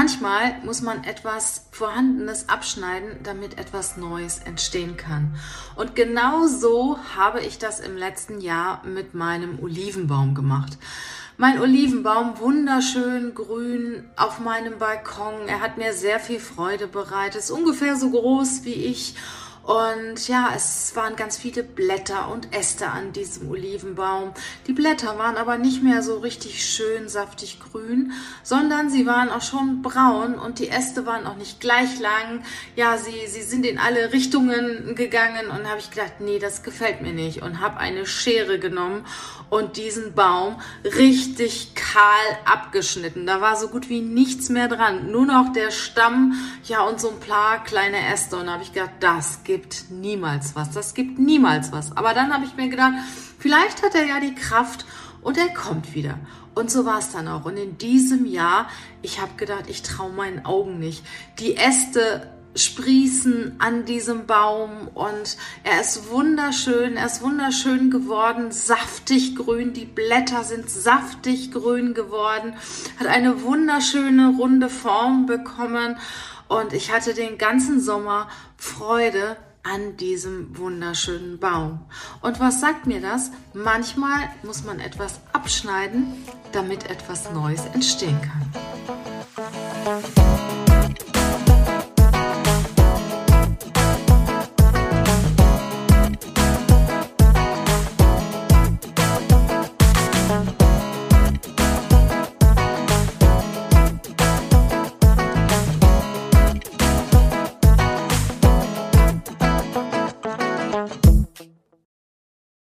Manchmal muss man etwas Vorhandenes abschneiden, damit etwas Neues entstehen kann. Und genau so habe ich das im letzten Jahr mit meinem Olivenbaum gemacht. Mein Olivenbaum wunderschön grün auf meinem Balkon. Er hat mir sehr viel Freude bereitet. Ist ungefähr so groß wie ich und ja, es waren ganz viele Blätter und Äste an diesem Olivenbaum. Die Blätter waren aber nicht mehr so richtig schön saftig grün, sondern sie waren auch schon braun und die Äste waren auch nicht gleich lang. Ja, sie, sie sind in alle Richtungen gegangen und habe ich gedacht, nee, das gefällt mir nicht und habe eine Schere genommen und diesen Baum richtig kahl abgeschnitten. Da war so gut wie nichts mehr dran, nur noch der Stamm, ja und so ein paar kleine Äste und habe ich gedacht, das gibt niemals was. Das gibt niemals was. Aber dann habe ich mir gedacht, vielleicht hat er ja die Kraft und er kommt wieder. Und so war es dann auch. Und in diesem Jahr, ich habe gedacht, ich traue meinen Augen nicht. Die Äste sprießen an diesem Baum und er ist wunderschön, er ist wunderschön geworden, saftig grün, die Blätter sind saftig grün geworden, hat eine wunderschöne runde Form bekommen und ich hatte den ganzen Sommer Freude an diesem wunderschönen Baum. Und was sagt mir das? Manchmal muss man etwas abschneiden, damit etwas Neues entstehen kann.